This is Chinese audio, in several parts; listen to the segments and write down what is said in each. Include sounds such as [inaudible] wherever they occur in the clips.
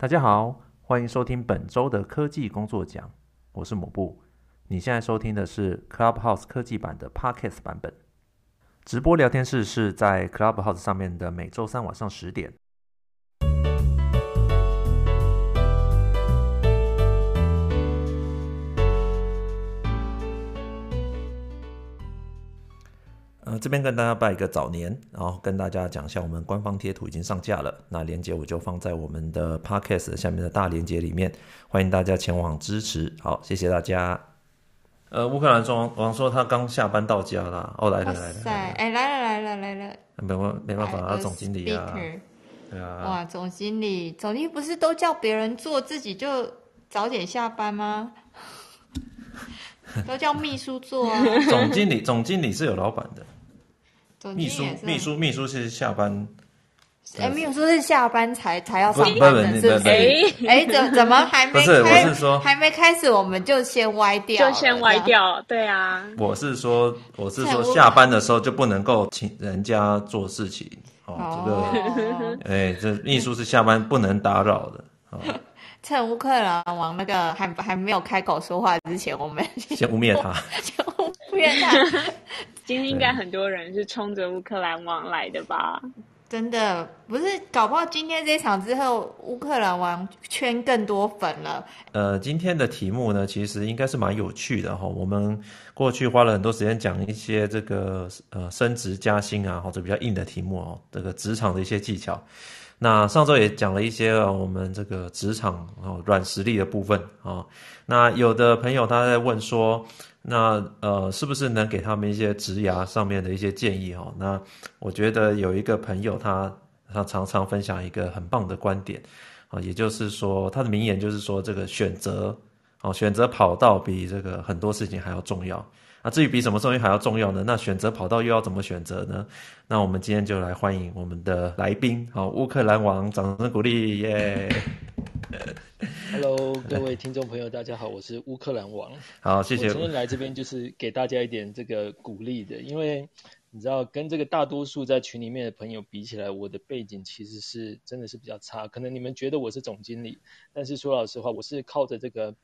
大家好，欢迎收听本周的科技工作讲，我是抹布。你现在收听的是 Clubhouse 科技版的 Podcast 版本。直播聊天室是在 Clubhouse 上面的每周三晚上十点。呃，这边跟大家拜一个早年，然后跟大家讲一下，我们官方贴图已经上架了，那链接我就放在我们的 Podcast 下面的大链接里面，欢迎大家前往支持。好，谢谢大家。呃，乌克兰说王说他刚下班到家啦，哦，来了来了，哎，来了来了来了，没办没办法，啊总经理啊，对啊，哇，总经理，总经理不是都叫别人做，自己就早点下班吗？[laughs] 都叫秘书做啊。总经理，总经理是有老板的。秘书，秘书，秘书是下班。哎，秘书是下班才才要上班的，是不是？哎，怎怎么还没开？不是，我是说还没开始，我们就先歪掉，就先歪掉。对啊，我是说，我是说，下班的时候就不能够请人家做事情。哦，这个，[laughs] 哎，这秘书是下班不能打扰的。[laughs] 趁乌克兰王那个还还没有开口说话之前，我们先污蔑他，先污蔑他。[laughs] 今天应该很多人是冲着乌克兰王来的吧？真的不是，搞不好今天这场之后，乌克兰王圈更多粉了。呃，今天的题目呢，其实应该是蛮有趣的哈。我们过去花了很多时间讲一些这个呃升职加薪啊，或者比较硬的题目哦，这个职场的一些技巧。那上周也讲了一些我们这个职场哦软实力的部分啊。那有的朋友他在问说，那呃是不是能给他们一些职涯上面的一些建议哦？那我觉得有一个朋友他他常常分享一个很棒的观点啊，也就是说他的名言就是说这个选择哦选择跑道比这个很多事情还要重要。啊，至于比什么东西还要重要呢？那选择跑道又要怎么选择呢？那我们今天就来欢迎我们的来宾，好，乌克兰王，掌声鼓励，耶、Hello，各位听众朋友，大家好，我是乌克兰王。好，谢谢。我今天来这边就是给大家一点这个鼓励的，因为你知道，跟这个大多数在群里面的朋友比起来，我的背景其实是真的是比较差。可能你们觉得我是总经理，但是说老实话，我是靠着这个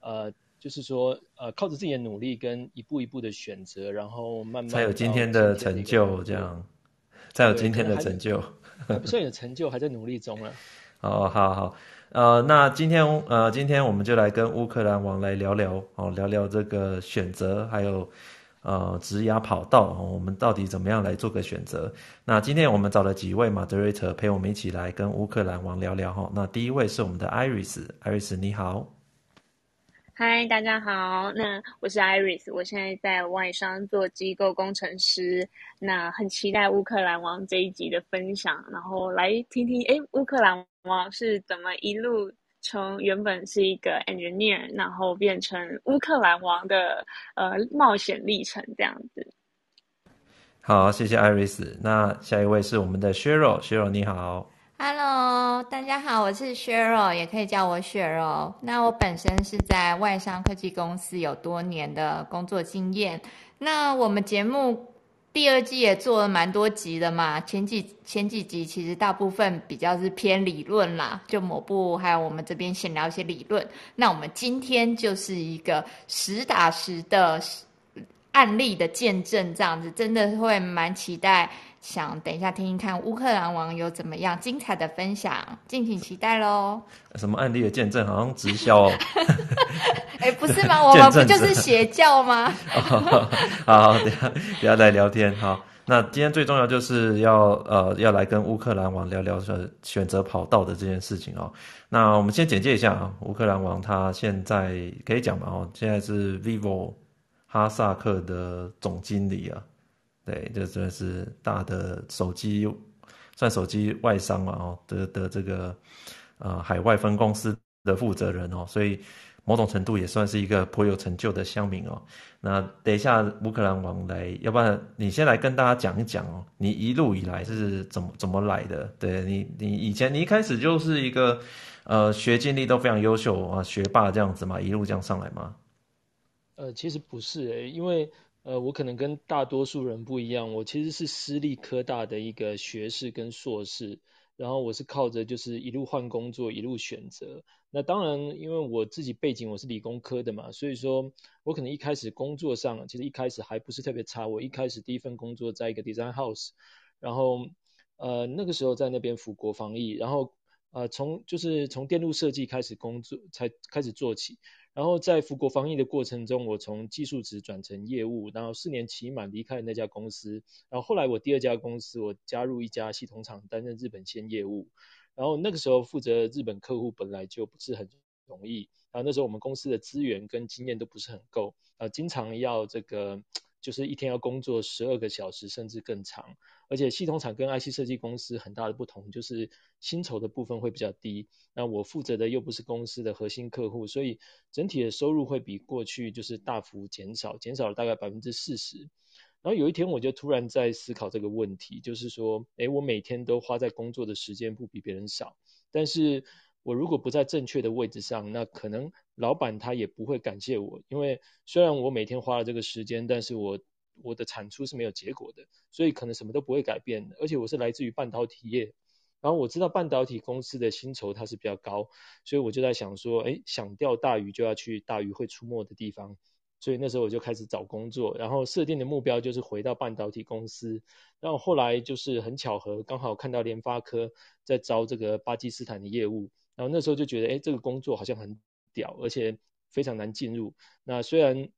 呃。就是说，呃，靠着自己的努力跟一步一步的选择，然后慢慢才有今天的成就，这样才有今天的成就。[laughs] 不算有成就，还在努力中了。哦，好好，呃，那今天，呃，今天我们就来跟乌克兰王来聊聊，哦，聊聊这个选择，还有呃，职涯跑道，哦，我们到底怎么样来做个选择？那今天我们找了几位 moderator 陪我们一起来跟乌克兰王聊聊，哈。那第一位是我们的 Iris，Iris 你好。嗨，大家好，那我是 Iris，我现在在外商做机构工程师，那很期待乌克兰王这一集的分享，然后来听听，诶，乌克兰王是怎么一路从原本是一个 engineer，然后变成乌克兰王的呃冒险历程这样子。好，谢谢 Iris，那下一位是我们的 Cheryl，Cheryl 你好。Hello，大家好，我是 Cheryl，也可以叫我雪柔。那我本身是在外商科技公司有多年的工作经验。那我们节目第二季也做了蛮多集的嘛，前几前几集其实大部分比较是偏理论啦，就某部还有我们这边闲聊一些理论。那我们今天就是一个实打实的案例的见证，这样子真的会蛮期待。想等一下听听看乌克兰王有怎么样精彩的分享，敬请期待喽！什么案例的见证，好像直销哦。[laughs] 哎、欸，不是吗？我们不就是邪教吗？[laughs] 好，好，等下等下来聊天。好，那今天最重要就是要呃要来跟乌克兰王聊聊说选择跑道的这件事情哦。那我们先简介一下啊，乌克兰王他现在可以讲嘛？哦，现在是 vivo 哈萨克的总经理啊。对，这算是大的手机，算手机外商嘛哦的的这个呃海外分公司的负责人哦，所以某种程度也算是一个颇有成就的乡民哦。那等一下乌克兰王来，要不然你先来跟大家讲一讲哦，你一路以来是怎么怎么来的？对你，你以前你一开始就是一个呃学经历都非常优秀啊学霸这样子嘛，一路这样上来吗？呃，其实不是诶、因为。呃，我可能跟大多数人不一样，我其实是私立科大的一个学士跟硕士，然后我是靠着就是一路换工作，一路选择。那当然，因为我自己背景我是理工科的嘛，所以说我可能一开始工作上其实一开始还不是特别差。我一开始第一份工作在一个 design house，然后呃那个时候在那边服国防役，然后呃从就是从电路设计开始工作才开始做起。然后在福国防疫的过程中，我从技术职转成业务，然后四年期满离开了那家公司。然后后来我第二家公司，我加入一家系统厂担任日本线业务。然后那个时候负责日本客户本来就不是很容易。然后那时候我们公司的资源跟经验都不是很够，啊，经常要这个。就是一天要工作十二个小时，甚至更长。而且系统厂跟 IC 设计公司很大的不同，就是薪酬的部分会比较低。那我负责的又不是公司的核心客户，所以整体的收入会比过去就是大幅减少，减少了大概百分之四十。然后有一天我就突然在思考这个问题，就是说，诶，我每天都花在工作的时间不比别人少，但是。我如果不在正确的位置上，那可能老板他也不会感谢我，因为虽然我每天花了这个时间，但是我我的产出是没有结果的，所以可能什么都不会改变。而且我是来自于半导体业，然后我知道半导体公司的薪酬它是比较高，所以我就在想说，哎，想钓大鱼就要去大鱼会出没的地方，所以那时候我就开始找工作，然后设定的目标就是回到半导体公司。然后后来就是很巧合，刚好看到联发科在招这个巴基斯坦的业务。然后那时候就觉得，哎，这个工作好像很屌，而且非常难进入。那虽然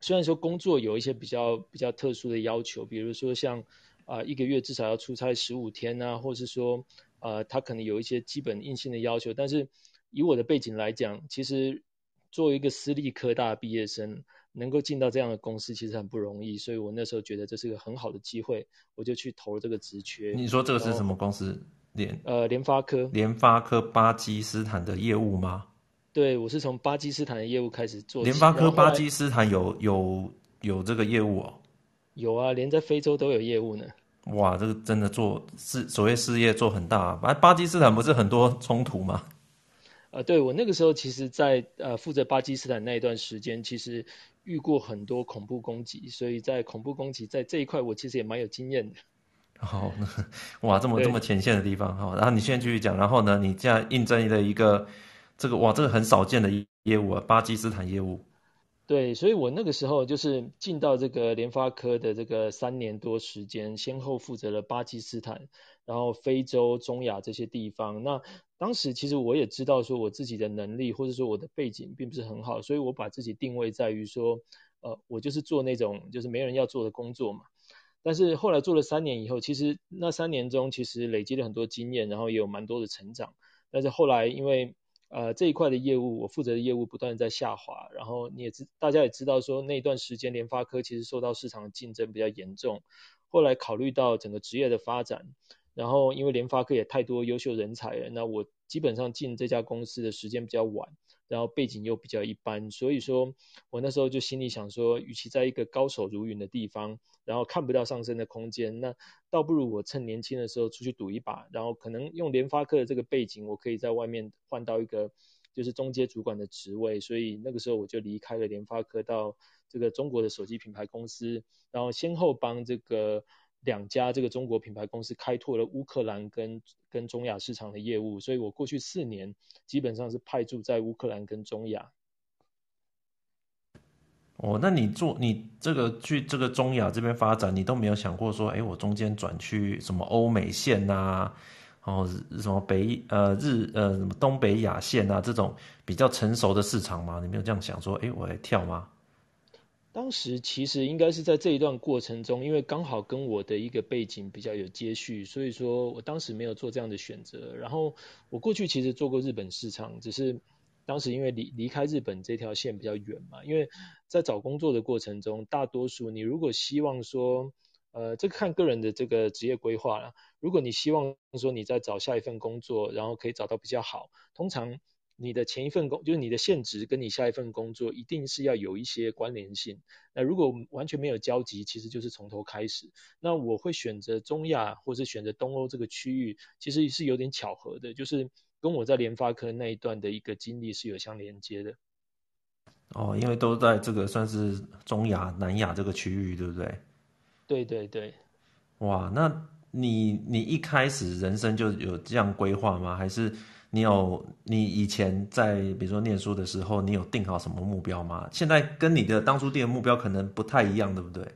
虽然说工作有一些比较比较特殊的要求，比如说像啊、呃、一个月至少要出差十五天呐、啊，或是说呃他可能有一些基本硬性的要求。但是以我的背景来讲，其实作为一个私立科大毕业生，能够进到这样的公司其实很不容易。所以我那时候觉得这是个很好的机会，我就去投了这个职缺。你说这个是什么公司？联呃，联发科，联发科巴基斯坦的业务吗？对，我是从巴基斯坦的业务开始做。联发科巴基斯坦有有有这个业务哦？有啊，连在非洲都有业务呢。哇，这个真的做事所谓事业做很大啊。巴巴基斯坦不是很多冲突吗？呃，对，我那个时候其实在，在呃负责巴基斯坦那一段时间，其实遇过很多恐怖攻击，所以在恐怖攻击在这一块，我其实也蛮有经验的。好，哇，这么这么前线的地方，哈，然后你现在继续讲，然后呢，你这样印证了一个这个哇，这个很少见的业务啊，巴基斯坦业务。对，所以我那个时候就是进到这个联发科的这个三年多时间，先后负责了巴基斯坦，然后非洲、中亚这些地方。那当时其实我也知道说我自己的能力或者说我的背景并不是很好，所以我把自己定位在于说，呃，我就是做那种就是没人要做的工作嘛。但是后来做了三年以后，其实那三年中其实累积了很多经验，然后也有蛮多的成长。但是后来因为呃这一块的业务，我负责的业务不断在下滑，然后你也知大家也知道说那一段时间联发科其实受到市场的竞争比较严重。后来考虑到整个职业的发展，然后因为联发科也太多优秀人才了，那我基本上进这家公司的时间比较晚。然后背景又比较一般，所以说我那时候就心里想说，与其在一个高手如云的地方，然后看不到上升的空间，那倒不如我趁年轻的时候出去赌一把，然后可能用联发科的这个背景，我可以在外面换到一个就是中阶主管的职位，所以那个时候我就离开了联发科，到这个中国的手机品牌公司，然后先后帮这个。两家这个中国品牌公司开拓了乌克兰跟跟中亚市场的业务，所以我过去四年基本上是派驻在乌克兰跟中亚。哦，那你做你这个去这个中亚这边发展，你都没有想过说，哎，我中间转去什么欧美线呐、然后什么北呃日呃什么东北亚线啊这种比较成熟的市场吗？你没有这样想说，哎，我来跳吗？当时其实应该是在这一段过程中，因为刚好跟我的一个背景比较有接续，所以说我当时没有做这样的选择。然后我过去其实做过日本市场，只是当时因为离离开日本这条线比较远嘛，因为在找工作的过程中，大多数你如果希望说，呃，这看个人的这个职业规划啦，如果你希望说你在找下一份工作，然后可以找到比较好，通常。你的前一份工就是你的现职跟你下一份工作一定是要有一些关联性。那如果完全没有交集，其实就是从头开始。那我会选择中亚或是选择东欧这个区域，其实是有点巧合的，就是跟我在联发科那一段的一个经历是有相连接的。哦，因为都在这个算是中亚、南亚这个区域，对不对？对对对。哇，那你你一开始人生就有这样规划吗？还是你有你以前在比如说念书的时候，你有定好什么目标吗？现在跟你的当初定的目标可能不太一样，对不对？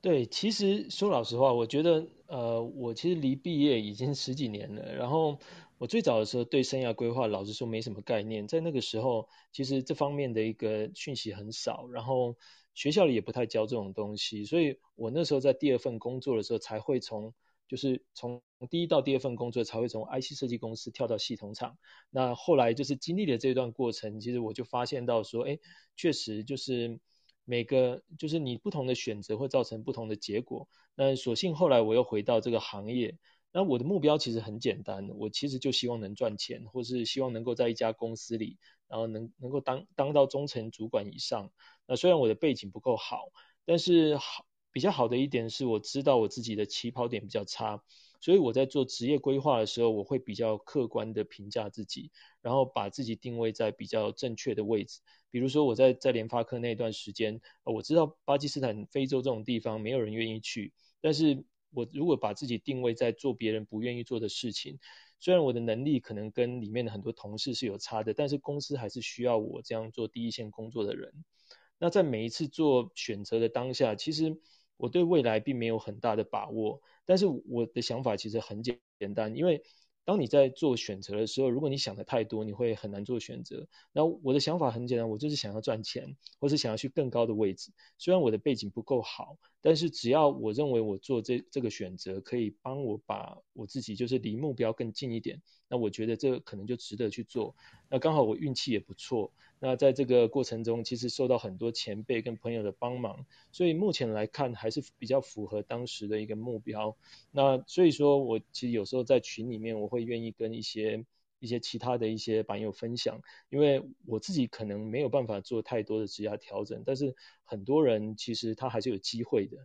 对，其实说老实话，我觉得呃，我其实离毕业已经十几年了，然后。我最早的时候对生涯规划，老实说没什么概念。在那个时候，其实这方面的一个讯息很少，然后学校里也不太教这种东西。所以我那时候在第二份工作的时候，才会从就是从第一到第二份工作，才会从 IC 设计公司跳到系统厂。那后来就是经历了这段过程，其实我就发现到说，哎，确实就是每个就是你不同的选择会造成不同的结果。那所幸后来我又回到这个行业。那我的目标其实很简单，我其实就希望能赚钱，或是希望能够在一家公司里，然后能能够当当到中层主管以上。那虽然我的背景不够好，但是好比较好的一点是我知道我自己的起跑点比较差，所以我在做职业规划的时候，我会比较客观的评价自己，然后把自己定位在比较正确的位置。比如说我在在联发科那段时间，我知道巴基斯坦、非洲这种地方没有人愿意去，但是。我如果把自己定位在做别人不愿意做的事情，虽然我的能力可能跟里面的很多同事是有差的，但是公司还是需要我这样做第一线工作的人。那在每一次做选择的当下，其实我对未来并没有很大的把握，但是我的想法其实很简简单，因为。当你在做选择的时候，如果你想的太多，你会很难做选择。那我的想法很简单，我就是想要赚钱，或是想要去更高的位置。虽然我的背景不够好，但是只要我认为我做这这个选择可以帮我把我自己就是离目标更近一点，那我觉得这可能就值得去做。那刚好我运气也不错。那在这个过程中，其实受到很多前辈跟朋友的帮忙，所以目前来看还是比较符合当时的一个目标。那所以说我其实有时候在群里面，我会愿意跟一些一些其他的一些版友分享，因为我自己可能没有办法做太多的职业调整，但是很多人其实他还是有机会的。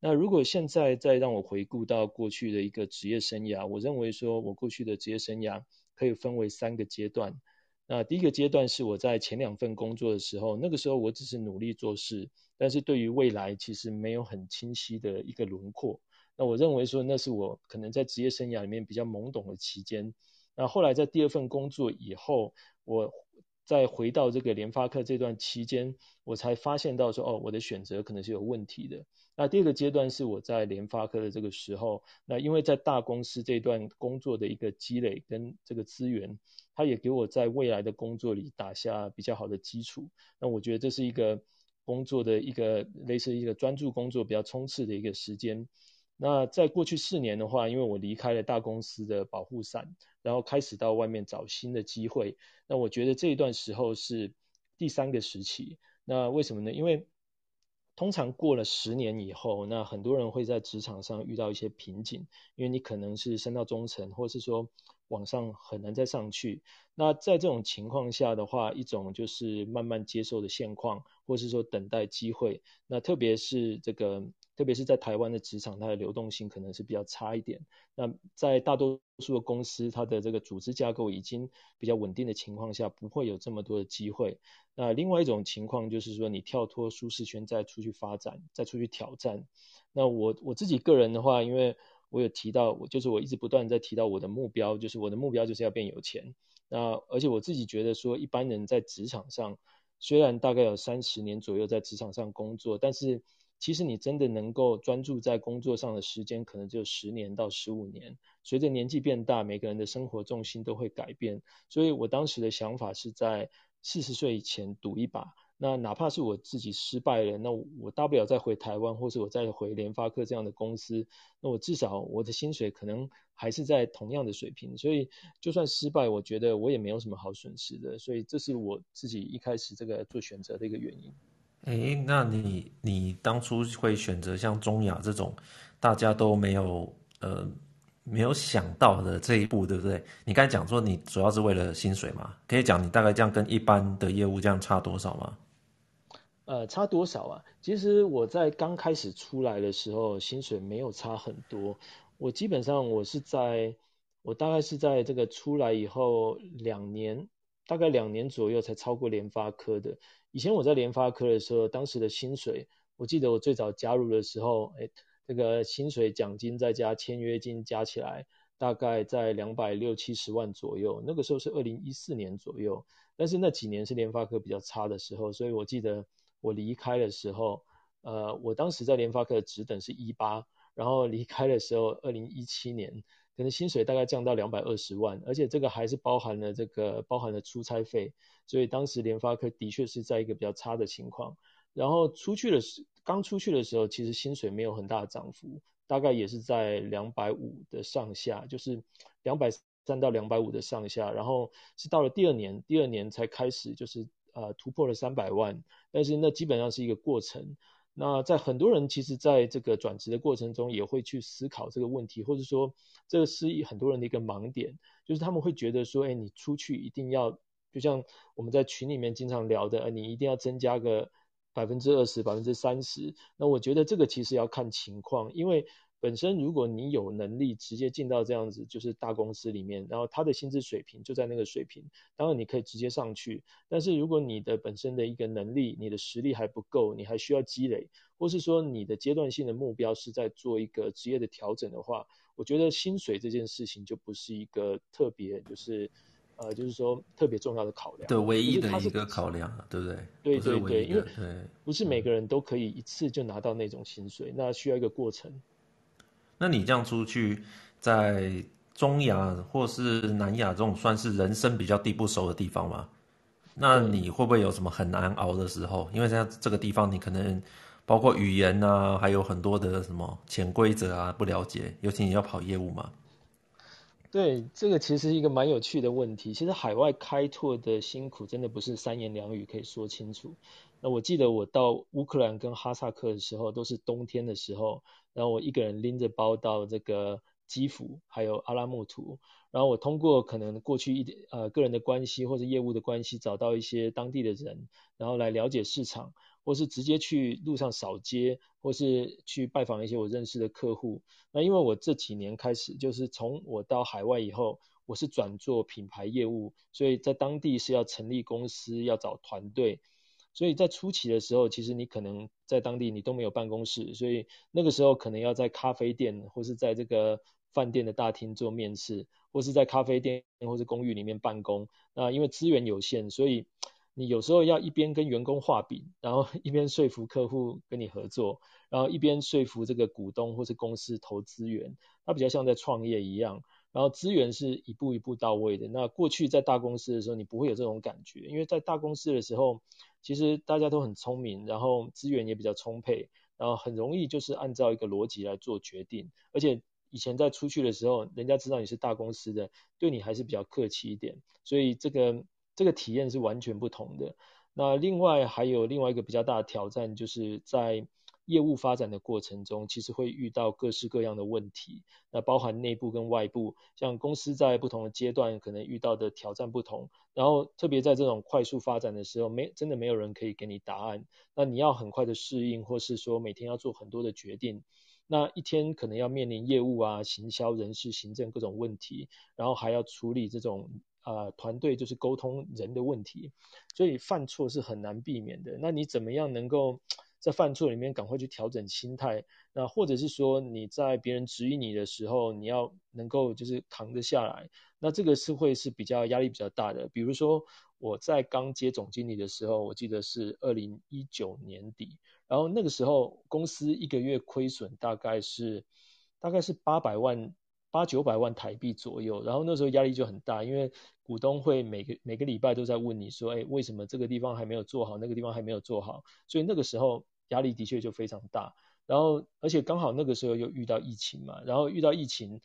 那如果现在再让我回顾到过去的一个职业生涯，我认为说我过去的职业生涯可以分为三个阶段。那第一个阶段是我在前两份工作的时候，那个时候我只是努力做事，但是对于未来其实没有很清晰的一个轮廓。那我认为说那是我可能在职业生涯里面比较懵懂的期间。那后来在第二份工作以后，我再回到这个联发科这段期间，我才发现到说哦，我的选择可能是有问题的。那第二个阶段是我在联发科的这个时候，那因为在大公司这段工作的一个积累跟这个资源。它也给我在未来的工作里打下比较好的基础，那我觉得这是一个工作的一个类似一个专注工作比较冲刺的一个时间。那在过去四年的话，因为我离开了大公司的保护伞，然后开始到外面找新的机会，那我觉得这一段时候是第三个时期。那为什么呢？因为通常过了十年以后，那很多人会在职场上遇到一些瓶颈，因为你可能是升到中层，或是说。往上很难再上去。那在这种情况下的话，一种就是慢慢接受的现况，或是说等待机会。那特别是这个，特别是在台湾的职场，它的流动性可能是比较差一点。那在大多数的公司，它的这个组织架构已经比较稳定的情况下，不会有这么多的机会。那另外一种情况就是说，你跳脱舒适圈再出去发展，再出去挑战。那我我自己个人的话，因为我有提到，我就是我一直不断在提到我的目标，就是我的目标就是要变有钱。那而且我自己觉得说，一般人在职场上，虽然大概有三十年左右在职场上工作，但是其实你真的能够专注在工作上的时间，可能只有十年到十五年。随着年纪变大，每个人的生活重心都会改变，所以我当时的想法是在四十岁以前赌一把。那哪怕是我自己失败了，那我大不了再回台湾，或是我再回联发科这样的公司，那我至少我的薪水可能还是在同样的水平，所以就算失败，我觉得我也没有什么好损失的，所以这是我自己一开始这个做选择的一个原因。诶，那你你当初会选择像中亚这种大家都没有呃没有想到的这一步，对不对？你刚才讲说你主要是为了薪水嘛？可以讲你大概这样跟一般的业务这样差多少吗？呃，差多少啊？其实我在刚开始出来的时候，薪水没有差很多。我基本上我是在，我大概是在这个出来以后两年，大概两年左右才超过联发科的。以前我在联发科的时候，当时的薪水，我记得我最早加入的时候，哎，这个薪水奖金再加签约金加起来，大概在两百六七十万左右。那个时候是二零一四年左右，但是那几年是联发科比较差的时候，所以我记得我离开的时候，呃，我当时在联发科的职等是一八，然后离开的时候二零一七年。薪水大概降到两百二十万，而且这个还是包含了这个包含了出差费，所以当时联发科的确是在一个比较差的情况。然后出去的时刚出去的时候，其实薪水没有很大的涨幅，大概也是在两百五的上下，就是两百三到两百五的上下。然后是到了第二年，第二年才开始就是呃突破了三百万，但是那基本上是一个过程。那在很多人其实在这个转职的过程中，也会去思考这个问题，或者说这个是很多人的一个盲点，就是他们会觉得说，哎，你出去一定要，就像我们在群里面经常聊的，你一定要增加个百分之二十、百分之三十。那我觉得这个其实要看情况，因为。本身如果你有能力直接进到这样子，就是大公司里面，然后他的薪资水平就在那个水平，当然你可以直接上去。但是如果你的本身的一个能力、你的实力还不够，你还需要积累，或是说你的阶段性的目标是在做一个职业的调整的话，我觉得薪水这件事情就不是一个特别就是呃，就是说特别重要的考量，对，唯一的一个考量，对不对？对对对，因为，不是每个人都可以一次就拿到那种薪水，那需要一个过程。那你这样出去，在中亚或是南亚这种算是人生比较地不熟的地方吗？那你会不会有什么很难熬的时候？因为在这个地方，你可能包括语言啊，还有很多的什么潜规则啊，不了解。尤其你要跑业务嘛。对，这个其实是一个蛮有趣的问题。其实海外开拓的辛苦，真的不是三言两语可以说清楚。那我记得我到乌克兰跟哈萨克的时候，都是冬天的时候。然后我一个人拎着包到这个基辅，还有阿拉木图。然后我通过可能过去一点呃个人的关系或者业务的关系，找到一些当地的人，然后来了解市场，或是直接去路上扫街，或是去拜访一些我认识的客户。那因为我这几年开始，就是从我到海外以后，我是转做品牌业务，所以在当地是要成立公司，要找团队。所以在初期的时候，其实你可能在当地你都没有办公室，所以那个时候可能要在咖啡店或是在这个饭店的大厅做面试，或是在咖啡店或是公寓里面办公。那因为资源有限，所以你有时候要一边跟员工画饼，然后一边说服客户跟你合作，然后一边说服这个股东或是公司投资源。它比较像在创业一样。然后资源是一步一步到位的。那过去在大公司的时候，你不会有这种感觉，因为在大公司的时候，其实大家都很聪明，然后资源也比较充沛，然后很容易就是按照一个逻辑来做决定。而且以前在出去的时候，人家知道你是大公司的，对你还是比较客气一点，所以这个这个体验是完全不同的。那另外还有另外一个比较大的挑战，就是在业务发展的过程中，其实会遇到各式各样的问题，那包含内部跟外部，像公司在不同的阶段可能遇到的挑战不同，然后特别在这种快速发展的时候，没真的没有人可以给你答案，那你要很快的适应，或是说每天要做很多的决定，那一天可能要面临业务啊、行销、人事、行政各种问题，然后还要处理这种呃团队就是沟通人的问题，所以犯错是很难避免的。那你怎么样能够在犯错里面赶快去调整心态，那或者是说你在别人质疑你的时候，你要能够就是扛得下来，那这个是会是比较压力比较大的。比如说我在刚接总经理的时候，我记得是二零一九年底，然后那个时候公司一个月亏损大概是大概是八百万八九百万台币左右，然后那时候压力就很大，因为股东会每个每个礼拜都在问你说，哎，为什么这个地方还没有做好，那个地方还没有做好，所以那个时候。压力的确就非常大，然后而且刚好那个时候又遇到疫情嘛，然后遇到疫情，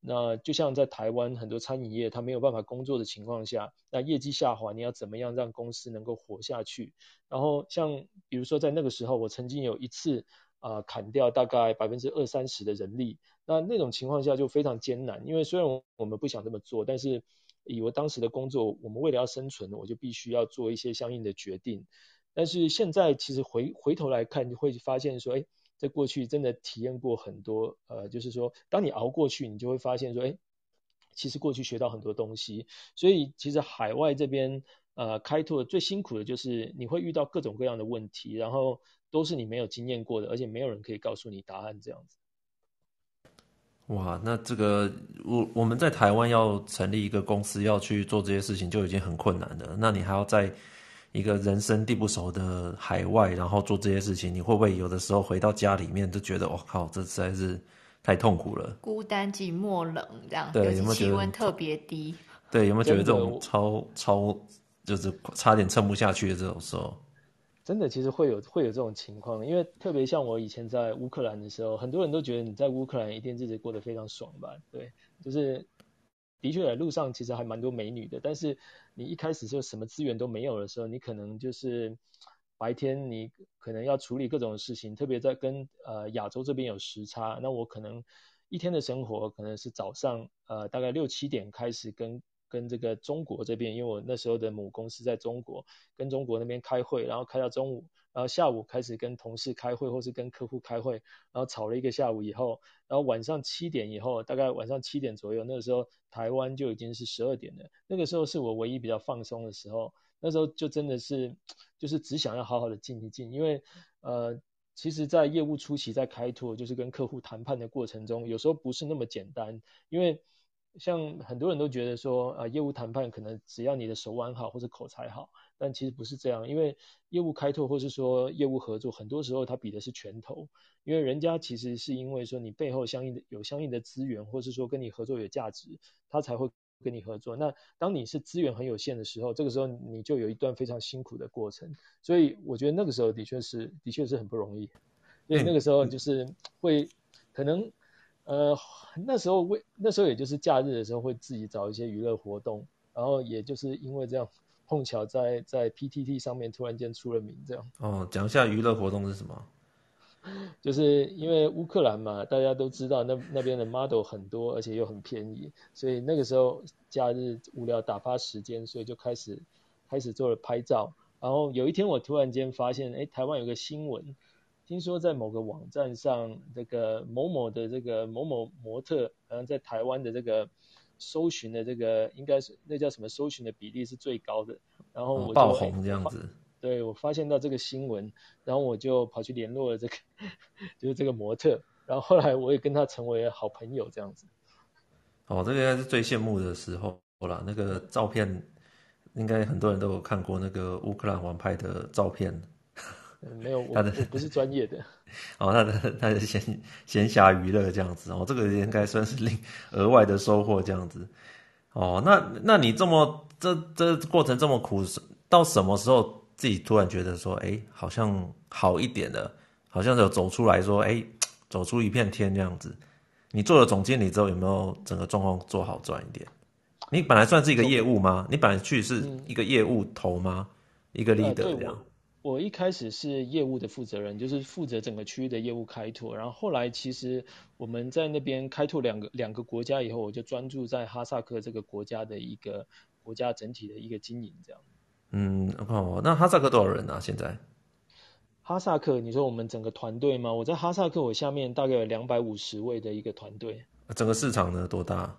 那就像在台湾很多餐饮业，它没有办法工作的情况下，那业绩下滑，你要怎么样让公司能够活下去？然后像比如说在那个时候，我曾经有一次啊、砍掉大概百分之二三十的人力，那那种情况下就非常艰难，因为虽然我们不想这么做，但是以我当时的工作，我们为了要生存，我就必须要做一些相应的决定。但是现在其实回回头来看，就会发现说，哎，在过去真的体验过很多，呃，就是说，当你熬过去，你就会发现说，哎，其实过去学到很多东西。所以其实海外这边，呃，开拓最辛苦的就是你会遇到各种各样的问题，然后都是你没有经验过的，而且没有人可以告诉你答案这样子。哇，那这个我我们在台湾要成立一个公司要去做这些事情就已经很困难了，那你还要在一个人生地不熟的海外，然后做这些事情，你会不会有的时候回到家里面就觉得，我靠，这实在是太痛苦了，孤单寂寞冷这样，对，有没有觉得气温特别低？对，有没有觉得这种超超就是差点撑不下去的这种时候？真的，其实会有会有这种情况，因为特别像我以前在乌克兰的时候，很多人都觉得你在乌克兰一定日子过得非常爽吧？对，就是的确在路上其实还蛮多美女的，但是你一开始就什么资源都没有的时候，你可能就是白天你可能要处理各种事情，特别在跟呃亚洲这边有时差，那我可能一天的生活可能是早上呃大概六七点开始跟。跟这个中国这边，因为我那时候的母公司在中国，跟中国那边开会，然后开到中午，然后下午开始跟同事开会，或是跟客户开会，然后吵了一个下午以后，然后晚上七点以后，大概晚上七点左右，那个时候台湾就已经是十二点了。那个时候是我唯一比较放松的时候，那时候就真的是就是只想要好好的静一静，因为呃，其实，在业务初期在开拓，就是跟客户谈判的过程中，有时候不是那么简单，因为。像很多人都觉得说，啊，业务谈判可能只要你的手腕好或者口才好，但其实不是这样，因为业务开拓或是说业务合作，很多时候他比的是拳头，因为人家其实是因为说你背后相应的有相应的资源，或是说跟你合作有价值，他才会跟你合作。那当你是资源很有限的时候，这个时候你就有一段非常辛苦的过程。所以我觉得那个时候的确是的确是很不容易，因为那个时候就是会可能。呃，那时候为那时候也就是假日的时候会自己找一些娱乐活动，然后也就是因为这样碰巧在在 PTT 上面突然间出了名这样。哦，讲一下娱乐活动是什么？[laughs] 就是因为乌克兰嘛，大家都知道那那边的 model 很多，而且又很便宜，所以那个时候假日无聊打发时间，所以就开始开始做了拍照。然后有一天我突然间发现，哎，台湾有个新闻。听说在某个网站上，这个某某的这个某某模特，好像在台湾的这个搜寻的这个应该是那叫什么搜寻的比例是最高的，然后我就爆红这样子。对，我发现到这个新闻，然后我就跑去联络了这个 [laughs] 就是这个模特，然后后来我也跟他成为了好朋友这样子。哦，这个应该是最羡慕的时候了。那个照片应该很多人都有看过那个乌克兰王牌的照片。没有，他的我不是专业的。[laughs] 哦，他的他的闲闲暇娱乐这样子哦，这个应该算是另额外的收获这样子。哦，那那你这么这这过程这么苦，到什么时候自己突然觉得说，哎，好像好一点了，好像有走出来说，哎，走出一片天这样子。你做了总经理之后，有没有整个状况做好赚一点？你本来算是一个业务吗？你本来去是一个业务头吗？嗯、一个 leader 这样。我一开始是业务的负责人，就是负责整个区域的业务开拓。然后后来其实我们在那边开拓两个两个国家以后，我就专注在哈萨克这个国家的一个国家整体的一个经营这样。嗯，哦，那哈萨克多少人啊？现在？哈萨克，你说我们整个团队吗？我在哈萨克，我下面大概有两百五十位的一个团队。整个市场呢多大？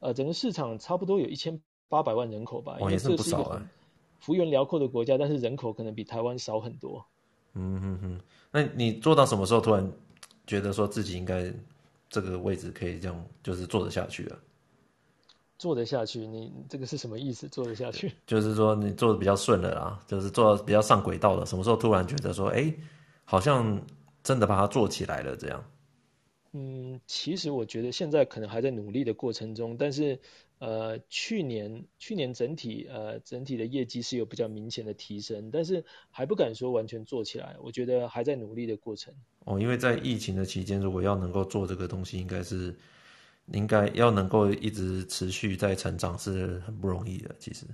呃，整个市场差不多有一千八百万人口吧。哦，也是不少啊。幅员辽阔的国家，但是人口可能比台湾少很多。嗯哼哼，那你做到什么时候突然觉得说自己应该这个位置可以这样，就是做得下去了？做得下去，你这个是什么意思？做得下去，就是说你做的比较顺了啦，就是做得比较上轨道了。什么时候突然觉得说，哎，好像真的把它做起来了这样？嗯，其实我觉得现在可能还在努力的过程中，但是。呃，去年去年整体呃整体的业绩是有比较明显的提升，但是还不敢说完全做起来，我觉得还在努力的过程。哦，因为在疫情的期间，如果要能够做这个东西，应该是应该要能够一直持续在成长，是很不容易的，其实。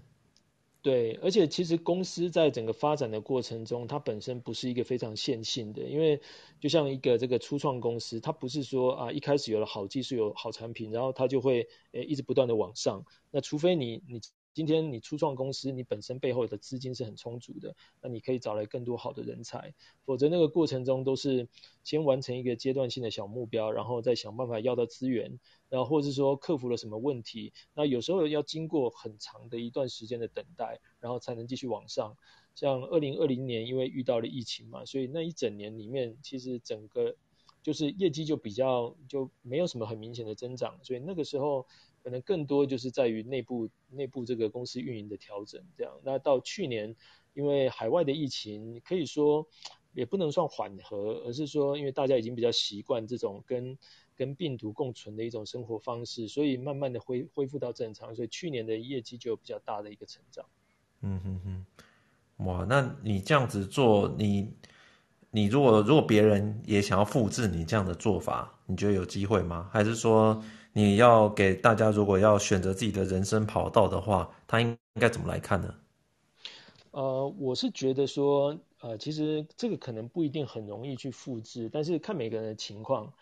对，而且其实公司在整个发展的过程中，它本身不是一个非常线性的，因为就像一个这个初创公司，它不是说啊一开始有了好技术、有好产品，然后它就会诶一直不断的往上。那除非你你。今天你初创公司，你本身背后的资金是很充足的，那你可以找来更多好的人才，否则那个过程中都是先完成一个阶段性的小目标，然后再想办法要到资源，然后或是说克服了什么问题，那有时候要经过很长的一段时间的等待，然后才能继续往上。像二零二零年因为遇到了疫情嘛，所以那一整年里面其实整个就是业绩就比较就没有什么很明显的增长，所以那个时候可能更多就是在于内部内部这个公司运营的调整这样。那到去年，因为海外的疫情可以说也不能算缓和，而是说因为大家已经比较习惯这种跟跟病毒共存的一种生活方式，所以慢慢的恢恢复到正常，所以去年的业绩就有比较大的一个成长。嗯哼哼，哇，那你这样子做，你。你如果如果别人也想要复制你这样的做法，你觉得有机会吗？还是说你要给大家，如果要选择自己的人生跑道的话，他应应该怎么来看呢？呃，我是觉得说，呃，其实这个可能不一定很容易去复制，但是看每个人的情况。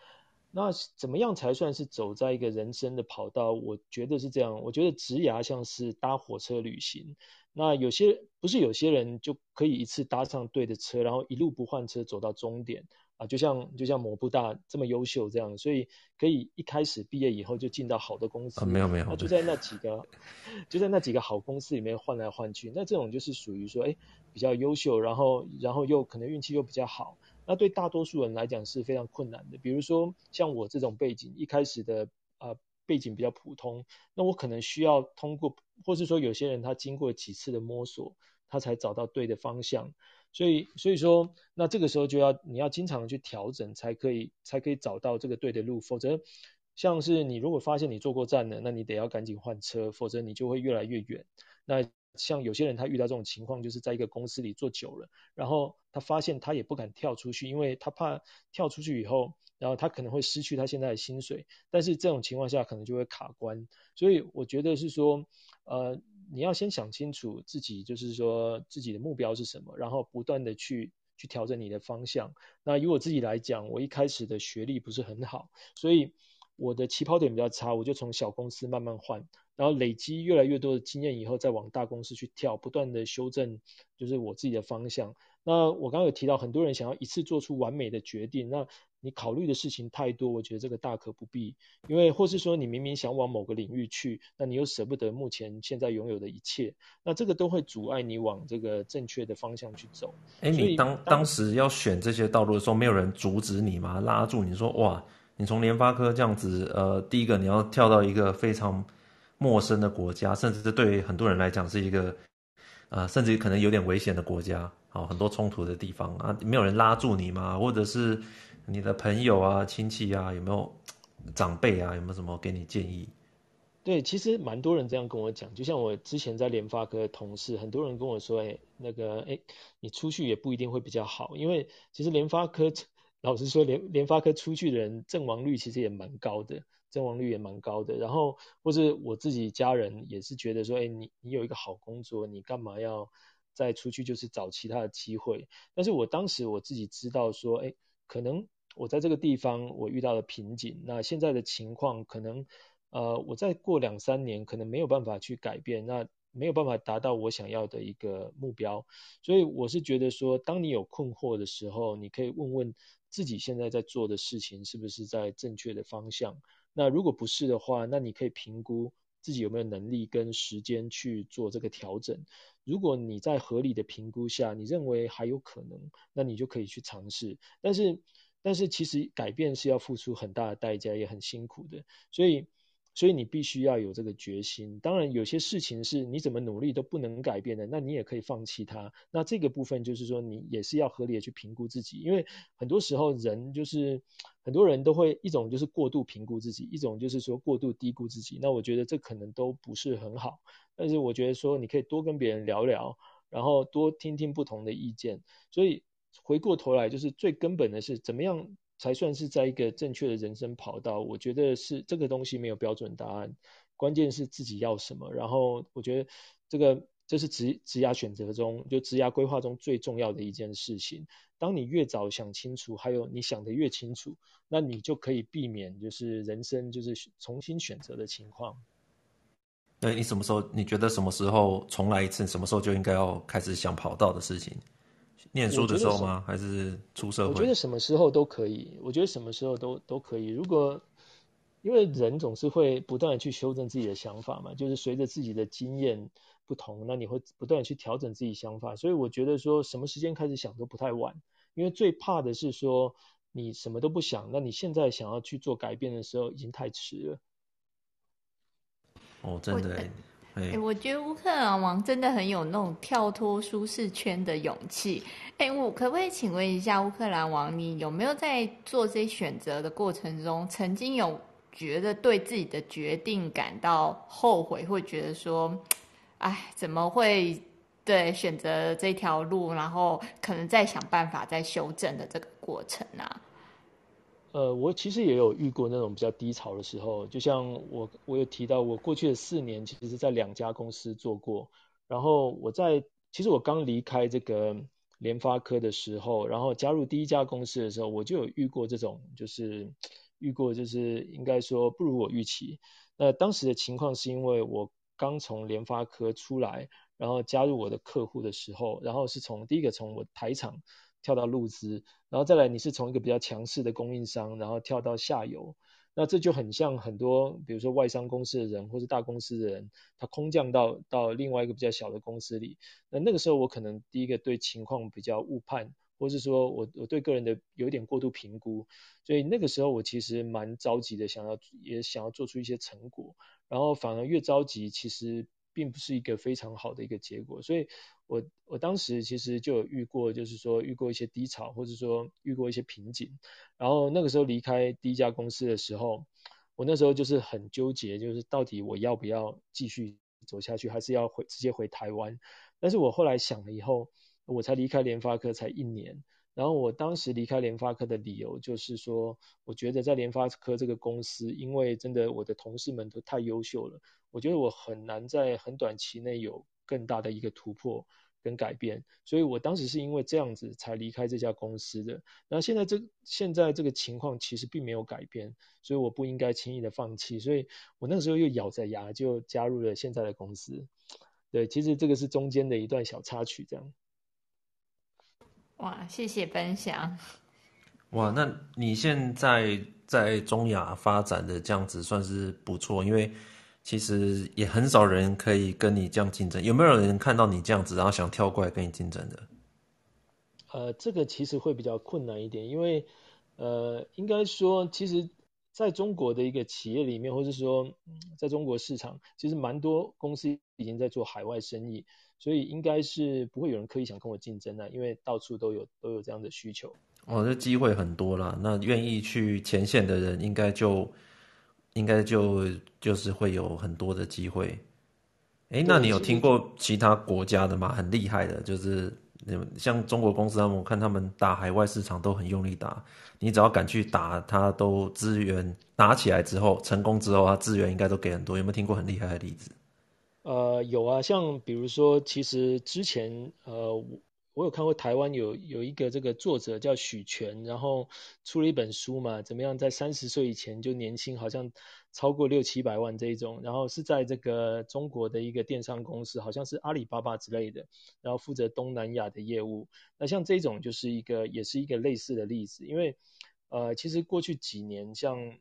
那怎么样才算是走在一个人生的跑道？我觉得是这样，我觉得职涯像是搭火车旅行。那有些不是有些人就可以一次搭上对的车，然后一路不换车走到终点啊，就像就像某部大这么优秀这样，所以可以一开始毕业以后就进到好的公司。啊，没有没有，那就在那几个就在那几个好公司里面换来换去，那这种就是属于说，哎，比较优秀，然后然后又可能运气又比较好。那对大多数人来讲是非常困难的。比如说像我这种背景，一开始的啊。呃背景比较普通，那我可能需要通过，或是说有些人他经过几次的摸索，他才找到对的方向。所以，所以说，那这个时候就要你要经常去调整，才可以才可以找到这个对的路。否则，像是你如果发现你坐过站了，那你得要赶紧换车，否则你就会越来越远。那像有些人他遇到这种情况，就是在一个公司里做久了，然后他发现他也不敢跳出去，因为他怕跳出去以后。然后他可能会失去他现在的薪水，但是这种情况下可能就会卡关，所以我觉得是说，呃，你要先想清楚自己就是说自己的目标是什么，然后不断的去去调整你的方向。那以我自己来讲，我一开始的学历不是很好，所以我的起跑点比较差，我就从小公司慢慢换，然后累积越来越多的经验以后，再往大公司去跳，不断的修正就是我自己的方向。那我刚刚有提到，很多人想要一次做出完美的决定，那你考虑的事情太多，我觉得这个大可不必。因为或是说你明明想往某个领域去，那你又舍不得目前现在拥有的一切，那这个都会阻碍你往这个正确的方向去走。哎，你当当时要选这些道路的时候，没有人阻止你吗？拉住你说，哇，你从联发科这样子，呃，第一个你要跳到一个非常陌生的国家，甚至是对很多人来讲是一个，呃，甚至可能有点危险的国家。好，很多冲突的地方啊，没有人拉住你吗？或者是你的朋友啊、亲戚啊，有没有长辈啊，有没有什么给你建议？对，其实蛮多人这样跟我讲，就像我之前在联发科的同事，很多人跟我说，哎，那个，哎，你出去也不一定会比较好，因为其实联发科，老实说，联联发科出去的人阵亡率其实也蛮高的，阵亡率也蛮高的。然后，或者我自己家人也是觉得说，哎，你你有一个好工作，你干嘛要？再出去就是找其他的机会，但是我当时我自己知道说，哎，可能我在这个地方我遇到了瓶颈，那现在的情况可能，呃，我再过两三年可能没有办法去改变，那没有办法达到我想要的一个目标，所以我是觉得说，当你有困惑的时候，你可以问问自己现在在做的事情是不是在正确的方向，那如果不是的话，那你可以评估。自己有没有能力跟时间去做这个调整？如果你在合理的评估下，你认为还有可能，那你就可以去尝试。但是，但是其实改变是要付出很大的代价，也很辛苦的。所以。所以你必须要有这个决心。当然，有些事情是你怎么努力都不能改变的，那你也可以放弃它。那这个部分就是说，你也是要合理的去评估自己。因为很多时候人就是很多人都会一种就是过度评估自己，一种就是说过度低估自己。那我觉得这可能都不是很好。但是我觉得说你可以多跟别人聊聊，然后多听听不同的意见。所以回过头来，就是最根本的是怎么样。才算是在一个正确的人生跑道。我觉得是这个东西没有标准答案，关键是自己要什么。然后我觉得这个这是职职涯选择中，就职涯规划中最重要的一件事情。当你越早想清楚，还有你想得越清楚，那你就可以避免就是人生就是重新选择的情况。那你什么时候？你觉得什么时候重来一次？什么时候就应该要开始想跑道的事情？念书的时候吗？还是出社会？我觉得什么时候都可以。我觉得什么时候都都可以。如果因为人总是会不断的去修正自己的想法嘛，就是随着自己的经验不同，那你会不断的去调整自己想法。所以我觉得说什么时间开始想都不太晚。因为最怕的是说你什么都不想，那你现在想要去做改变的时候，已经太迟了。哦，真的。哎、我觉得乌克兰王真的很有那种跳脱舒适圈的勇气。哎、我可不可以请问一下乌克兰王，你有没有在做这些选择的过程中，曾经有觉得对自己的决定感到后悔，会觉得说，哎，怎么会对选择这条路，然后可能再想办法再修正的这个过程啊？呃，我其实也有遇过那种比较低潮的时候，就像我，我有提到，我过去的四年其实是在两家公司做过，然后我在，其实我刚离开这个联发科的时候，然后加入第一家公司的时候，我就有遇过这种，就是遇过就是应该说不如我预期。那当时的情况是因为我刚从联发科出来，然后加入我的客户的时候，然后是从第一个从我台厂。跳到路资，然后再来你是从一个比较强势的供应商，然后跳到下游，那这就很像很多，比如说外商公司的人或是大公司的人，他空降到到另外一个比较小的公司里，那那个时候我可能第一个对情况比较误判，或是说我我对个人的有点过度评估，所以那个时候我其实蛮着急的，想要也想要做出一些成果，然后反而越着急，其实。并不是一个非常好的一个结果，所以我我当时其实就有遇过，就是说遇过一些低潮，或者说遇过一些瓶颈。然后那个时候离开第一家公司的时候，我那时候就是很纠结，就是到底我要不要继续走下去，还是要回直接回台湾？但是我后来想了以后，我才离开联发科才一年。然后我当时离开联发科的理由就是说，我觉得在联发科这个公司，因为真的我的同事们都太优秀了，我觉得我很难在很短期内有更大的一个突破跟改变，所以我当时是因为这样子才离开这家公司的。那现在这现在这个情况其实并没有改变，所以我不应该轻易的放弃，所以我那个时候又咬着牙就加入了现在的公司。对，其实这个是中间的一段小插曲，这样。哇，谢谢分享。哇，那你现在在中亚发展的这样子算是不错，因为其实也很少人可以跟你这样竞争。有没有人看到你这样子，然后想跳过来跟你竞争的？呃，这个其实会比较困难一点，因为呃，应该说，其实在中国的一个企业里面，或者说在中国市场，其实蛮多公司已经在做海外生意。所以应该是不会有人刻意想跟我竞争的，因为到处都有都有这样的需求。哦，这机会很多啦。那愿意去前线的人应，应该就应该就就是会有很多的机会。诶，那你有听过其他国家的吗？很厉害的，就是像中国公司他们，我看他们打海外市场都很用力打。你只要敢去打，他都资源打起来之后，成功之后，他资源应该都给很多。有没有听过很厉害的例子？呃，有啊，像比如说，其实之前呃，我我有看过台湾有有一个这个作者叫许权，然后出了一本书嘛，怎么样在三十岁以前就年薪好像超过六七百万这一种，然后是在这个中国的一个电商公司，好像是阿里巴巴之类的，然后负责东南亚的业务。那像这种就是一个也是一个类似的例子，因为呃，其实过去几年像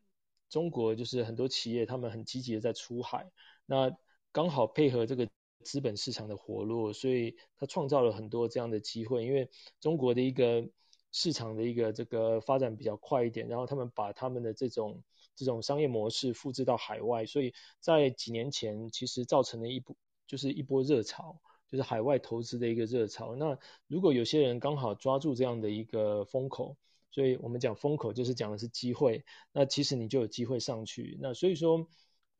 中国就是很多企业他们很积极的在出海，那刚好配合这个资本市场的活络，所以他创造了很多这样的机会。因为中国的一个市场的一个这个发展比较快一点，然后他们把他们的这种这种商业模式复制到海外，所以在几年前其实造成了一波就是一波热潮，就是海外投资的一个热潮。那如果有些人刚好抓住这样的一个风口，所以我们讲风口就是讲的是机会，那其实你就有机会上去。那所以说。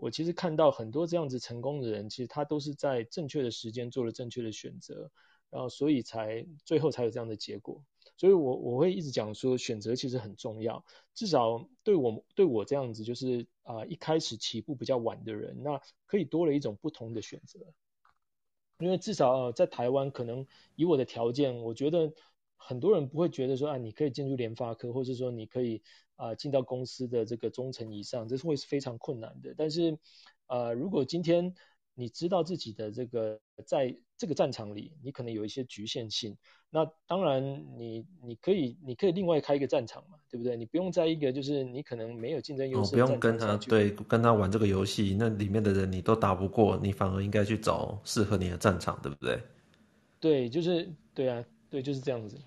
我其实看到很多这样子成功的人，其实他都是在正确的时间做了正确的选择，然后所以才最后才有这样的结果。所以我我会一直讲说，选择其实很重要。至少对我对我这样子就是啊、一开始起步比较晚的人，那可以多了一种不同的选择。因为至少、在台湾，可能以我的条件，我觉得。很多人不会觉得说啊，你可以进入联发科，或者说你可以啊进到公司的这个中层以上，这是会是非常困难的。但是，呃，如果今天你知道自己的这个在这个战场里，你可能有一些局限性，那当然你你可以你可以另外开一个战场嘛，对不对？你不用在一个就是你可能没有竞争优势，哦，不用跟他对跟他玩这个游戏，那里面的人你都打不过，你反而应该去找适合你的战场，对不对？对，就是对啊。对，就是这样子。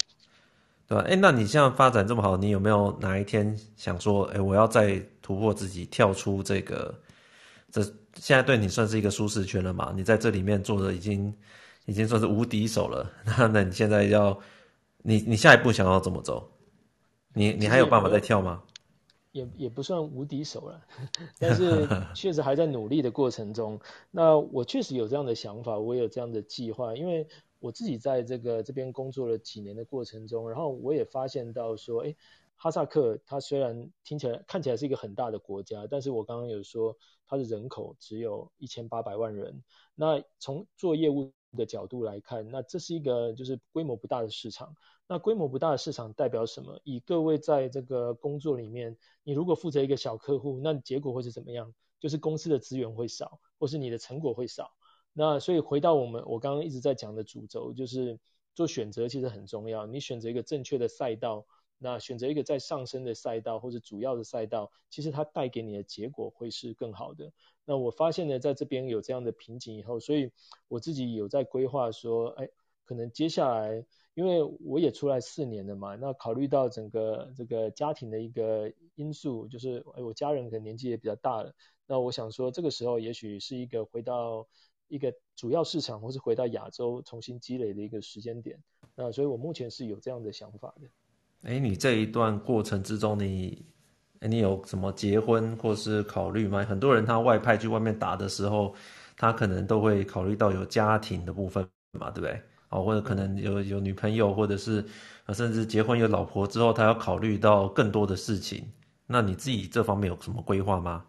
对吧？哎，那你现在发展这么好，你有没有哪一天想说，哎，我要再突破自己，跳出这个？这现在对你算是一个舒适圈了嘛？你在这里面做的已经已经算是无敌手了。[laughs] 那那你现在要，你你下一步想要怎么走？你你还有办法再跳吗？也也不算无敌手了，[laughs] 但是确实还在努力的过程中。[laughs] 那我确实有这样的想法，我也有这样的计划，因为我自己在这个这边工作了几年的过程中，然后我也发现到说，哎，哈萨克它虽然听起来看起来是一个很大的国家，但是我刚刚有说它的人口只有一千八百万人。那从做业务的角度来看，那这是一个就是规模不大的市场。那规模不大的市场代表什么？以各位在这个工作里面，你如果负责一个小客户，那结果会是怎么样？就是公司的资源会少，或是你的成果会少。那所以回到我们我刚刚一直在讲的主轴，就是做选择其实很重要。你选择一个正确的赛道，那选择一个在上升的赛道或者主要的赛道，其实它带给你的结果会是更好的。那我发现呢，在这边有这样的瓶颈以后，所以我自己有在规划说，哎，可能接下来。因为我也出来四年了嘛，那考虑到整个这个家庭的一个因素，就是哎我家人可能年纪也比较大了，那我想说这个时候也许是一个回到一个主要市场，或是回到亚洲重新积累的一个时间点。那所以我目前是有这样的想法的。哎，你这一段过程之中你，你你有什么结婚或是考虑吗？很多人他外派去外面打的时候，他可能都会考虑到有家庭的部分嘛，对不对？哦，或者可能有有女朋友，或者是甚至结婚有老婆之后，他要考虑到更多的事情。那你自己这方面有什么规划吗？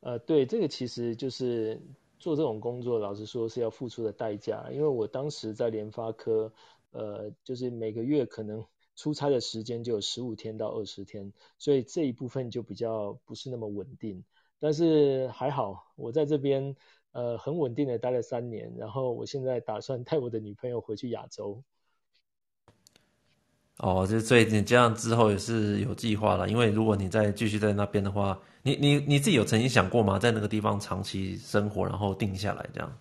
呃，对，这个其实就是做这种工作，老实说是要付出的代价。因为我当时在联发科，呃，就是每个月可能出差的时间就有十五天到二十天，所以这一部分就比较不是那么稳定。但是还好，我在这边。呃，很稳定的待了三年，然后我现在打算带我的女朋友回去亚洲。哦，就最近这样之后也是有计划了，因为如果你再继续在那边的话，你你你自己有曾经想过吗？在那个地方长期生活，然后定下来这样？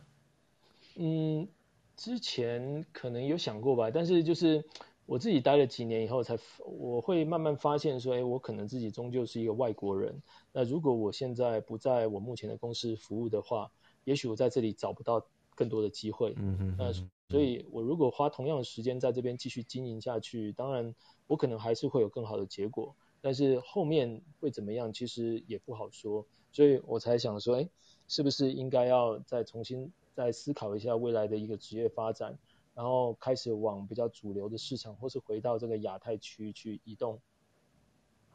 嗯，之前可能有想过吧，但是就是。我自己待了几年以后，才我会慢慢发现说，哎，我可能自己终究是一个外国人。那如果我现在不在我目前的公司服务的话，也许我在这里找不到更多的机会。嗯嗯。那所以，我如果花同样的时间在这边继续经营下去，当然我可能还是会有更好的结果。但是后面会怎么样，其实也不好说。所以我才想说，哎，是不是应该要再重新再思考一下未来的一个职业发展？然后开始往比较主流的市场，或是回到这个亚太区去移动。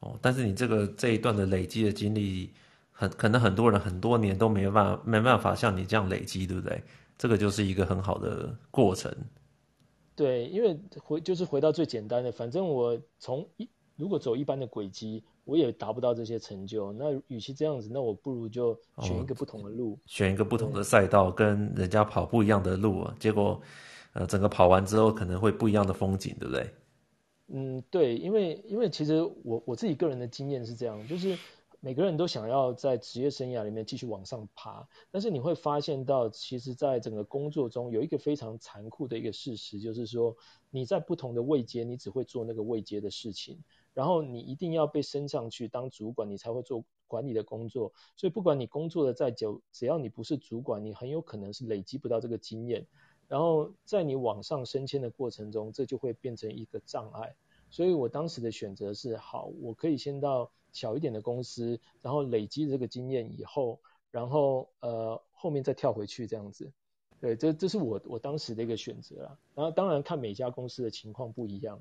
哦，但是你这个这一段的累积的经历，很可能很多人很多年都没办法没办法像你这样累积，对不对？这个就是一个很好的过程。对，因为回就是回到最简单的，反正我从一如果走一般的轨迹，我也达不到这些成就。那与其这样子，那我不如就选一个不同的路，哦、选一个不同的赛道，跟人家跑不一样的路啊，结果。呃，整个跑完之后可能会不一样的风景，对不对？嗯，对，因为因为其实我我自己个人的经验是这样，就是每个人都想要在职业生涯里面继续往上爬，但是你会发现到，其实在整个工作中有一个非常残酷的一个事实，就是说你在不同的位阶，你只会做那个位阶的事情，然后你一定要被升上去当主管，你才会做管理的工作。所以不管你工作的再久，只要你不是主管，你很有可能是累积不到这个经验。然后在你往上升迁的过程中，这就会变成一个障碍。所以我当时的选择是：好，我可以先到小一点的公司，然后累积这个经验以后，然后呃后面再跳回去这样子。对，这这是我我当时的一个选择啦。然后当然看每家公司的情况不一样。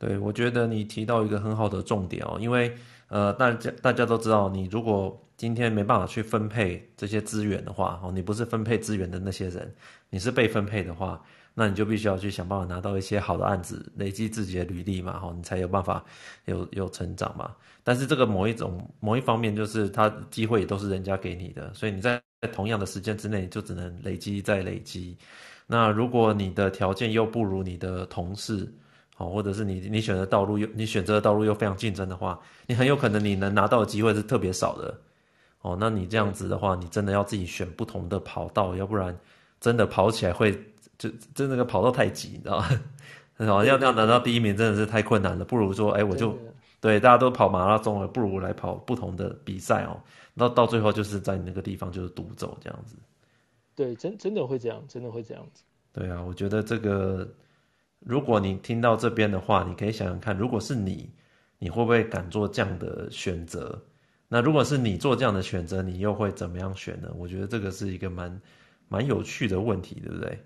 对，我觉得你提到一个很好的重点哦，因为呃大家大家都知道，你如果今天没办法去分配这些资源的话，哦，你不是分配资源的那些人，你是被分配的话，那你就必须要去想办法拿到一些好的案子，累积自己的履历嘛，哈，你才有办法有有成长嘛。但是这个某一种某一方面，就是他机会也都是人家给你的，所以你在同样的时间之内，就只能累积再累积。那如果你的条件又不如你的同事，哦，或者是你你选择道路又你选择的道路又非常竞争的话，你很有可能你能拿到的机会是特别少的。哦，那你这样子的话，你真的要自己选不同的跑道，要不然真的跑起来会就真的个跑道太挤，你知道吗？[laughs] 要要拿到第一名真的是太困难了，不如说，哎，我就对大家都跑马拉松了，不如来跑不同的比赛哦。那到最后就是在你那个地方就是独走这样子。对，真真的会这样，真的会这样子。对啊，我觉得这个，如果你听到这边的话，你可以想想看，如果是你，你会不会敢做这样的选择？那如果是你做这样的选择，你又会怎么样选呢？我觉得这个是一个蛮蛮有趣的问题，对不对？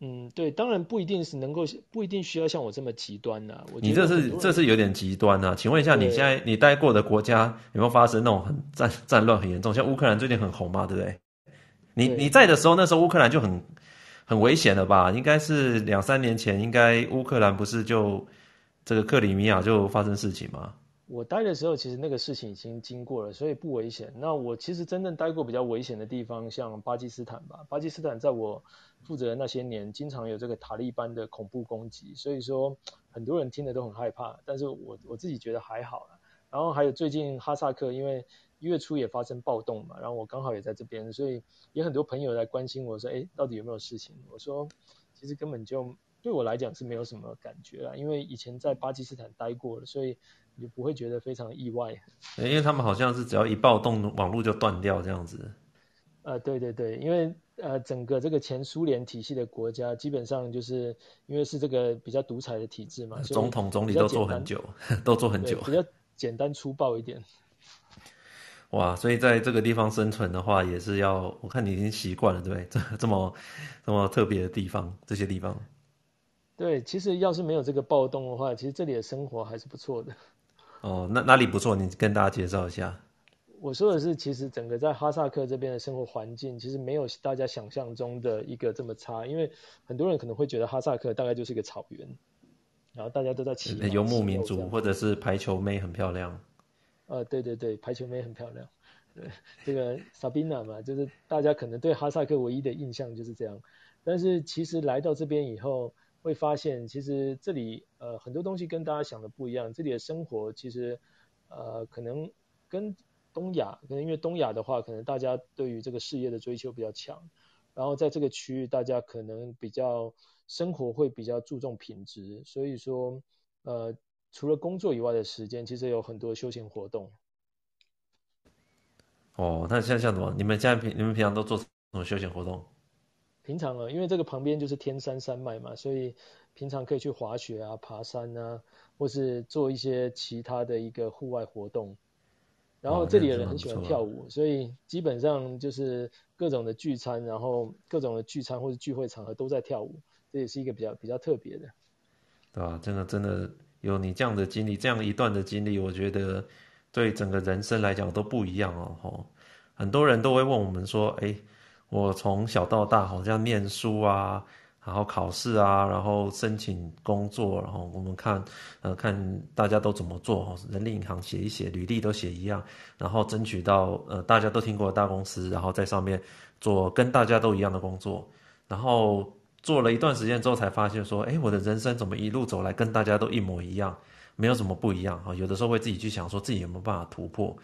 嗯，对，当然不一定是能够，不一定需要像我这么极端呐、啊。你这是这是有点极端啊。请问一下，你现在你待过的国家有没有发生那种很战战乱很严重？像乌克兰最近很红嘛，对不对？你你在的时候，那时候乌克兰就很很危险了吧？应该是两三年前，应该乌克兰不是就这个克里米亚就发生事情吗？我待的时候，其实那个事情已经经过了，所以不危险。那我其实真正待过比较危险的地方，像巴基斯坦吧。巴基斯坦在我负责的那些年，经常有这个塔利班的恐怖攻击，所以说很多人听了都很害怕。但是我我自己觉得还好了。然后还有最近哈萨克，因为一月初也发生暴动嘛，然后我刚好也在这边，所以也很多朋友来关心我说，哎，到底有没有事情？我说，其实根本就对我来讲是没有什么感觉啦，因为以前在巴基斯坦待过了，所以。你不会觉得非常意外，因为他们好像是只要一暴动，网络就断掉这样子。呃，对对对，因为呃，整个这个前苏联体系的国家，基本上就是因为是这个比较独裁的体制嘛，总统总理都做很久，[laughs] 都做很久，比较简单粗暴一点。哇，所以在这个地方生存的话，也是要我看你已经习惯了，对不对？这这么这么特别的地方，这些地方。对，其实要是没有这个暴动的话，其实这里的生活还是不错的。哦，那哪里不错？你跟大家介绍一下。我说的是，其实整个在哈萨克这边的生活环境，其实没有大家想象中的一个这么差。因为很多人可能会觉得哈萨克大概就是一个草原，然后大家都在骑游牧民族，或者是排球妹很漂亮。呃，对对对，排球妹很漂亮。[laughs] 对，这个萨宾娜嘛，就是大家可能对哈萨克唯一的印象就是这样。但是其实来到这边以后，会发现，其实这里呃很多东西跟大家想的不一样。这里的生活其实呃可能跟东亚，可能因为东亚的话，可能大家对于这个事业的追求比较强，然后在这个区域，大家可能比较生活会比较注重品质，所以说呃除了工作以外的时间，其实有很多休闲活动。哦，那像像什么？你们现在平你们平常都做什么休闲活动？平常啊，因为这个旁边就是天山山脉嘛，所以平常可以去滑雪啊、爬山啊，或是做一些其他的一个户外活动。然后这里的人很喜欢跳舞，所以基本上就是各种的聚餐，然后各种的聚餐或者聚会场合都在跳舞，这也是一个比较比较特别的。对啊，真的真的有你这样的经历，这样一段的经历，我觉得对整个人生来讲都不一样哦。吼，很多人都会问我们说，哎。我从小到大好像念书啊，然后考试啊，然后申请工作，然后我们看，呃，看大家都怎么做，人力银行写一写，履历都写一样，然后争取到呃大家都听过的大公司，然后在上面做跟大家都一样的工作，然后做了一段时间之后才发现说，哎，我的人生怎么一路走来跟大家都一模一样，没有什么不一样啊，有的时候会自己去想说自己有没有办法突破。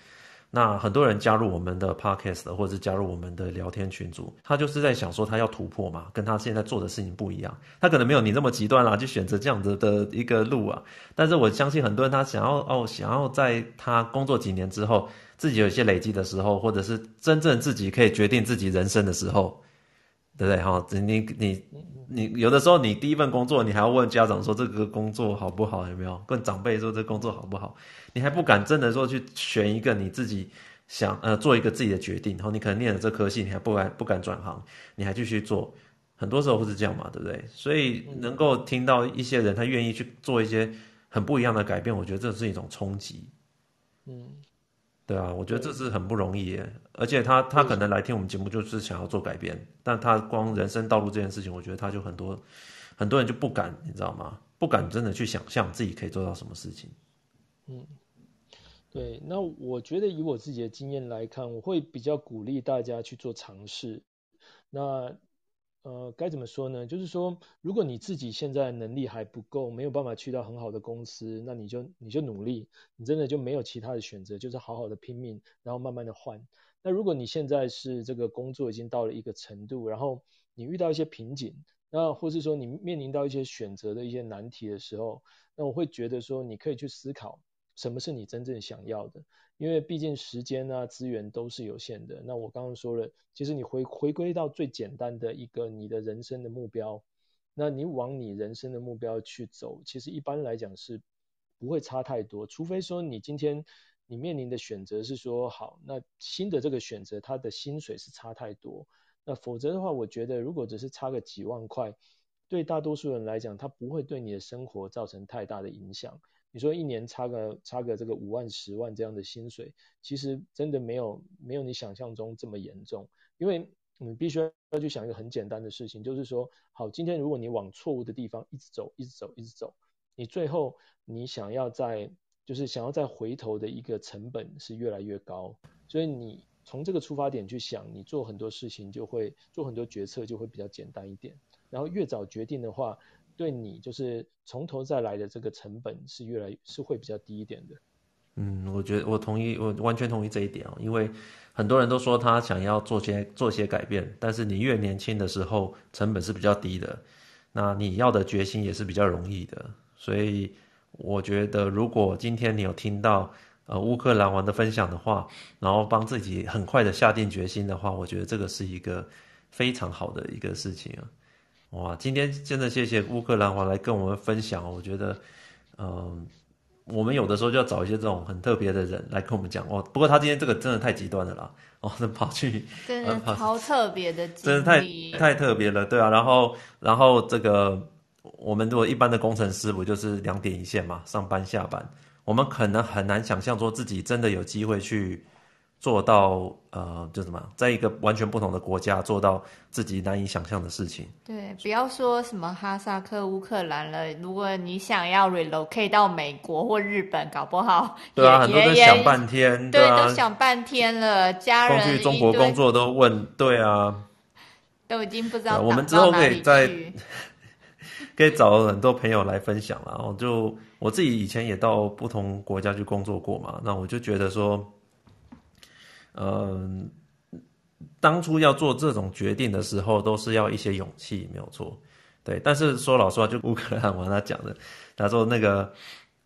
那很多人加入我们的 podcast 或者是加入我们的聊天群组，他就是在想说他要突破嘛，跟他现在做的事情不一样。他可能没有你那么极端啦，就选择这样子的一个路啊。但是我相信很多人他想要哦，想要在他工作几年之后，自己有一些累积的时候，或者是真正自己可以决定自己人生的时候。对不对？哈，你你你有的时候，你第一份工作，你还要问家长说这个工作好不好？有没有问长辈说这个工作好不好？你还不敢真的说去选一个你自己想呃做一个自己的决定。然后你可能念了这科系，你还不敢不敢转行，你还继续做。很多时候会是这样嘛，对不对？所以能够听到一些人他愿意去做一些很不一样的改变，我觉得这是一种冲击。嗯。对啊，我觉得这是很不容易耶，而且他他可能来听我们节目就是想要做改变，但他光人生道路这件事情，我觉得他就很多很多人就不敢，你知道吗？不敢真的去想象自己可以做到什么事情。嗯，对，那我觉得以我自己的经验来看，我会比较鼓励大家去做尝试。那呃，该怎么说呢？就是说，如果你自己现在能力还不够，没有办法去到很好的公司，那你就你就努力，你真的就没有其他的选择，就是好好的拼命，然后慢慢的换。那如果你现在是这个工作已经到了一个程度，然后你遇到一些瓶颈，那或是说你面临到一些选择的一些难题的时候，那我会觉得说你可以去思考什么是你真正想要的，因为毕竟时间啊资源都是有限的。那我刚刚说了，其实你回回归到最简单的一个你的人生的目标，那你往你人生的目标去走，其实一般来讲是不会差太多，除非说你今天。你面临的选择是说，好，那新的这个选择，它的薪水是差太多。那否则的话，我觉得如果只是差个几万块，对大多数人来讲，它不会对你的生活造成太大的影响。你说一年差个差个这个五万、十万这样的薪水，其实真的没有没有你想象中这么严重。因为你必须要去想一个很简单的事情，就是说，好，今天如果你往错误的地方一直走，一直走，一直走，你最后你想要在就是想要再回头的一个成本是越来越高，所以你从这个出发点去想，你做很多事情就会做很多决策就会比较简单一点。然后越早决定的话，对你就是从头再来的这个成本是越来是会比较低一点的。嗯，我觉得我同意，我完全同意这一点哦，因为很多人都说他想要做些做些改变，但是你越年轻的时候成本是比较低的，那你要的决心也是比较容易的，所以。我觉得，如果今天你有听到呃乌克兰王的分享的话，然后帮自己很快的下定决心的话，我觉得这个是一个非常好的一个事情啊！哇，今天真的谢谢乌克兰华来跟我们分享，我觉得，嗯、我们有的时候就要找一些这种很特别的人来跟我们讲哦。不过他今天这个真的太极端了啦，[laughs] 哦，那跑去真的超特别的，真的太太特别了，对啊，然后然后这个。我们如果一般的工程师不就是两点一线嘛，上班下班，我们可能很难想象说自己真的有机会去做到，呃，就什么，在一个完全不同的国家做到自己难以想象的事情。对，不要说什么哈萨克、乌克兰了，如果你想要 relocate 到美国或日本，搞不好 [laughs] 对啊，很多人想半天，对，都想半天了，家人去中国工作都问，对啊，都已经不知道我们之后可以再。[laughs] 可以找很多朋友来分享了，然后就我自己以前也到不同国家去工作过嘛，那我就觉得说，嗯，当初要做这种决定的时候，都是要一些勇气，没有错，对。但是说老实话，就乌克兰我跟他讲的，他说那个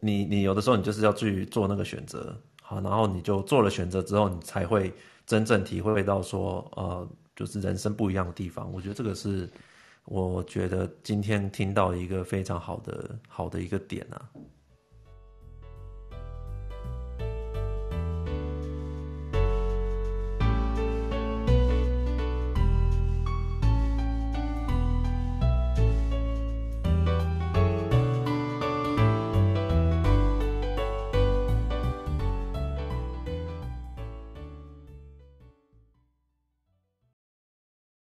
你你有的时候你就是要去做那个选择，好，然后你就做了选择之后，你才会真正体会到说，呃，就是人生不一样的地方。我觉得这个是。我觉得今天听到一个非常好的好的一个点啊，